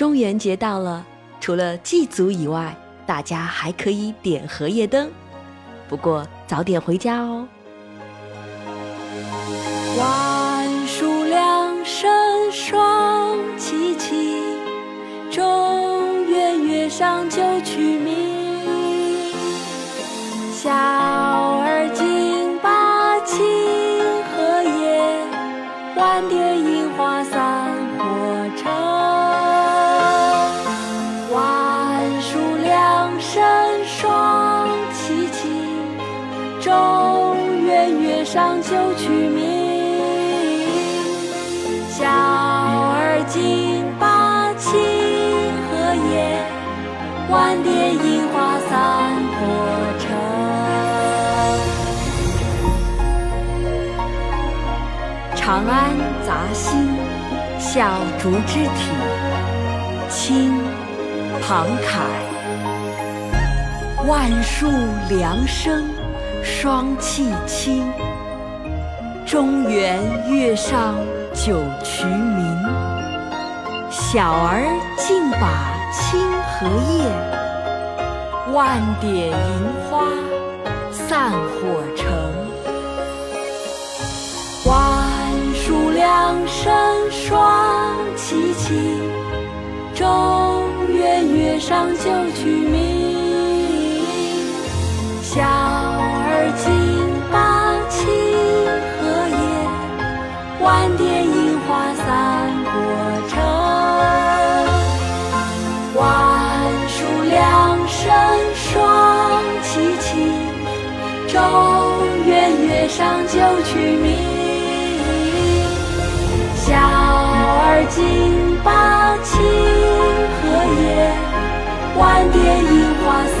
中元节到了，除了祭祖以外，大家还可以点荷叶灯。不过早点回家哦。万树两生双琪琪，中元月上九曲明。小儿金把青荷叶，万蝶樱花散中元月上九曲名。小儿金把青荷叶，万蝶樱花散火城。长安杂兴，小竹之体，清，庞凯。万树凉生，霜气清。中原月上九衢明。小儿竞把清荷叶，万点银花散火城。万树两生双琪琪，中元月上九曲明。中原月上九曲迷。小儿金把青荷叶，晚蝶樱花散